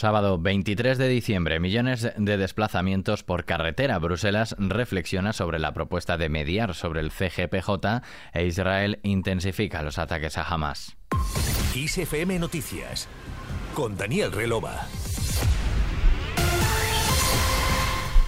Sábado 23 de diciembre, millones de desplazamientos por carretera. Bruselas reflexiona sobre la propuesta de mediar sobre el CGPJ e Israel intensifica los ataques a Hamas. Noticias con Daniel Relova.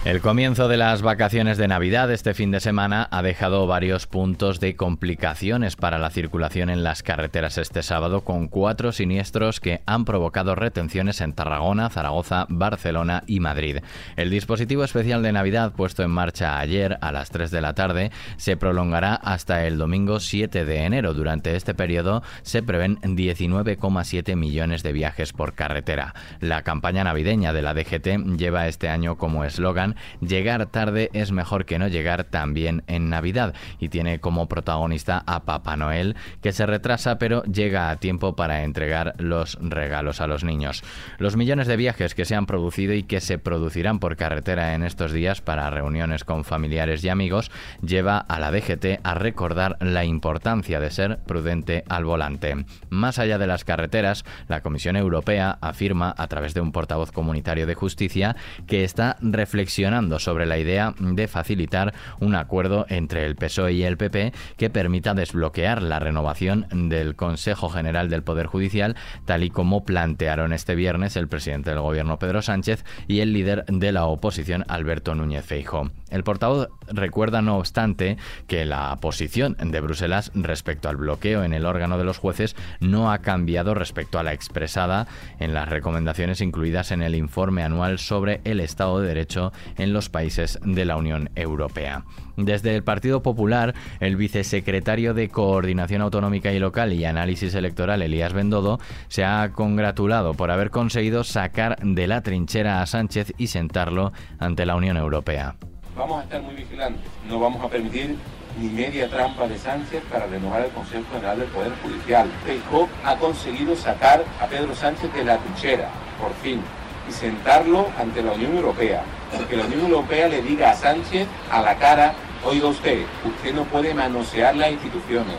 El comienzo de las vacaciones de Navidad este fin de semana ha dejado varios puntos de complicaciones para la circulación en las carreteras este sábado con cuatro siniestros que han provocado retenciones en Tarragona, Zaragoza, Barcelona y Madrid. El dispositivo especial de Navidad puesto en marcha ayer a las 3 de la tarde se prolongará hasta el domingo 7 de enero. Durante este periodo se prevén 19,7 millones de viajes por carretera. La campaña navideña de la DGT lleva este año como eslogan Llegar tarde es mejor que no llegar también en Navidad y tiene como protagonista a Papá Noel que se retrasa pero llega a tiempo para entregar los regalos a los niños. Los millones de viajes que se han producido y que se producirán por carretera en estos días para reuniones con familiares y amigos lleva a la DGT a recordar la importancia de ser prudente al volante. Más allá de las carreteras, la Comisión Europea afirma a través de un portavoz comunitario de justicia que está reflexionando sobre la idea de facilitar un acuerdo entre el PSOE y el PP que permita desbloquear la renovación del Consejo General del Poder Judicial, tal y como plantearon este viernes el presidente del Gobierno Pedro Sánchez y el líder de la oposición Alberto Núñez Feijo. El portavoz recuerda, no obstante, que la posición de Bruselas respecto al bloqueo en el órgano de los jueces no ha cambiado respecto a la expresada en las recomendaciones incluidas en el informe anual sobre el Estado de Derecho en los países de la Unión Europea. Desde el Partido Popular, el vicesecretario de Coordinación Autonómica y Local y Análisis Electoral, Elías Bendodo, se ha congratulado por haber conseguido sacar de la trinchera a Sánchez y sentarlo ante la Unión Europea. Vamos a estar muy vigilantes, no vamos a permitir ni media trampa de Sánchez para renovar el Consejo General del Poder Judicial. Feijóo ha conseguido sacar a Pedro Sánchez de la trinchera, por fin, y sentarlo ante la Unión Europea. Que la Unión Europea le diga a Sánchez a la cara, oiga usted, usted no puede manosear las instituciones,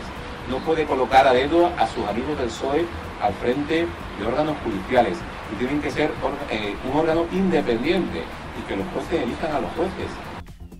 no puede colocar a dedo a sus amigos del PSOE al frente de órganos judiciales, y tienen que ser eh, un órgano independiente y que los jueces elijan a los jueces.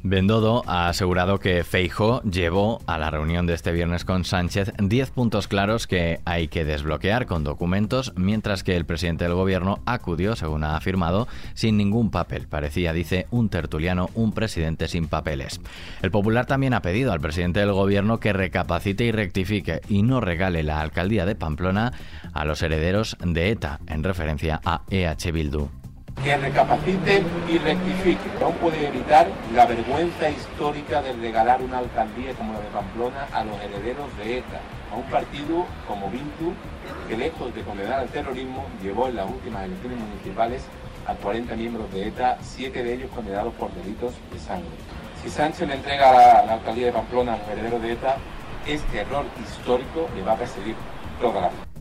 Bendodo ha asegurado que Feijo llevó a la reunión de este viernes con Sánchez 10 puntos claros que hay que desbloquear con documentos, mientras que el presidente del gobierno acudió, según ha afirmado, sin ningún papel. Parecía, dice, un tertuliano, un presidente sin papeles. El Popular también ha pedido al presidente del gobierno que recapacite y rectifique y no regale la alcaldía de Pamplona a los herederos de ETA, en referencia a EH Bildu que recapacite y rectifique. No puede evitar la vergüenza histórica de regalar una alcaldía como la de Pamplona a los herederos de ETA, a un partido como Bintu, que lejos de condenar al terrorismo, llevó en las últimas elecciones municipales a 40 miembros de ETA, siete de ellos condenados por delitos de sangre. Si Sánchez le entrega la, la alcaldía de Pamplona a los herederos de ETA, este error histórico le va a perseguir toda la vida.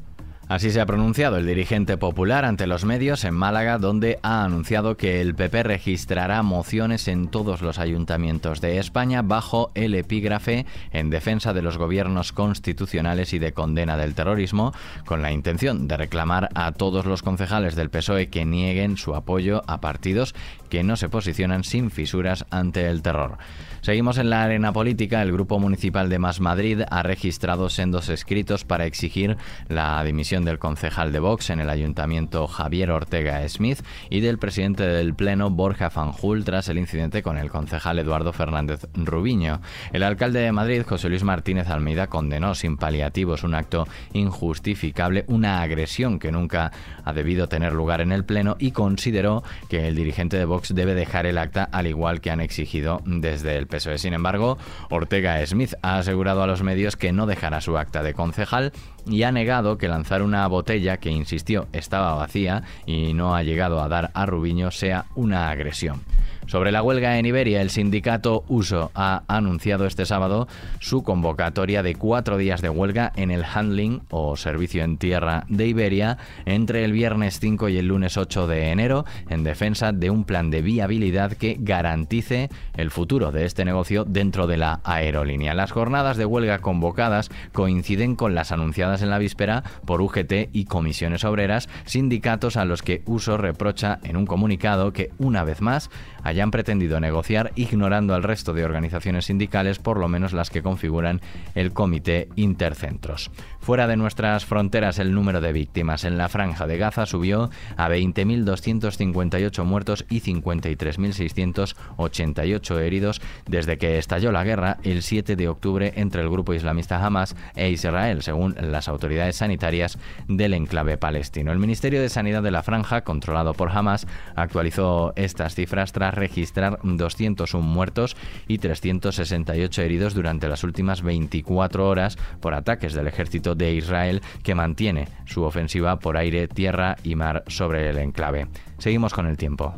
Así se ha pronunciado el dirigente popular ante los medios en Málaga, donde ha anunciado que el PP registrará mociones en todos los ayuntamientos de España bajo el epígrafe en defensa de los gobiernos constitucionales y de condena del terrorismo, con la intención de reclamar a todos los concejales del PSOE que nieguen su apoyo a partidos que no se posicionan sin fisuras ante el terror. Seguimos en la arena política. El Grupo Municipal de Más Madrid ha registrado sendos escritos para exigir la dimisión del concejal de Vox en el ayuntamiento Javier Ortega Smith y del presidente del Pleno Borja Fanjul tras el incidente con el concejal Eduardo Fernández Rubiño. El alcalde de Madrid, José Luis Martínez Almeida, condenó sin paliativos un acto injustificable, una agresión que nunca ha debido tener lugar en el Pleno y consideró que el dirigente de Vox debe dejar el acta al igual que han exigido desde el sin embargo, Ortega Smith ha asegurado a los medios que no dejará su acta de concejal y ha negado que lanzar una botella que insistió estaba vacía y no ha llegado a dar a Rubiño sea una agresión. Sobre la huelga en Iberia, el sindicato USO ha anunciado este sábado su convocatoria de cuatro días de huelga en el handling o servicio en tierra de Iberia entre el viernes 5 y el lunes 8 de enero en defensa de un plan de viabilidad que garantice el futuro de este negocio dentro de la aerolínea. Las jornadas de huelga convocadas coinciden con las anunciadas en la víspera por UGT y comisiones obreras, sindicatos a los que USO reprocha en un comunicado que, una vez más, hayan pretendido negociar ignorando al resto de organizaciones sindicales, por lo menos las que configuran el Comité Intercentros. Fuera de nuestras fronteras, el número de víctimas en la franja de Gaza subió a 20.258 muertos y 53.688 heridos desde que estalló la guerra el 7 de octubre entre el grupo islamista Hamas e Israel, según las autoridades sanitarias del enclave palestino. El Ministerio de Sanidad de la Franja, controlado por Hamas, actualizó estas cifras tras registrar 201 muertos y 368 heridos durante las últimas 24 horas por ataques del ejército de Israel que mantiene su ofensiva por aire, tierra y mar sobre el enclave. Seguimos con el tiempo.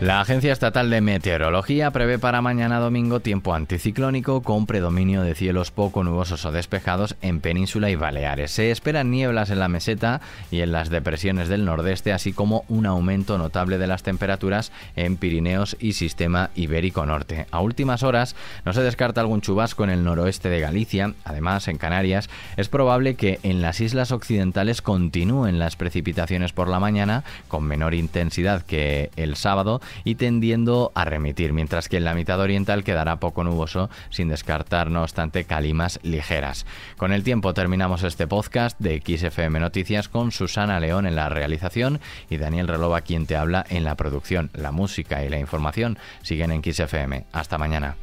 La Agencia Estatal de Meteorología prevé para mañana domingo tiempo anticiclónico con predominio de cielos poco nubosos o despejados en Península y Baleares. Se esperan nieblas en la meseta y en las depresiones del nordeste, así como un aumento notable de las temperaturas en Pirineos y Sistema Ibérico Norte. A últimas horas no se descarta algún chubasco en el noroeste de Galicia. Además, en Canarias es probable que en las islas occidentales continúen las precipitaciones por la mañana con menor intensidad que el sábado y tendiendo a remitir, mientras que en la mitad oriental quedará poco nuboso, sin descartar, no obstante, calimas ligeras. Con el tiempo terminamos este podcast de XFM Noticias con Susana León en la realización y Daniel Relova quien te habla en la producción. La música y la información siguen en XFM. Hasta mañana.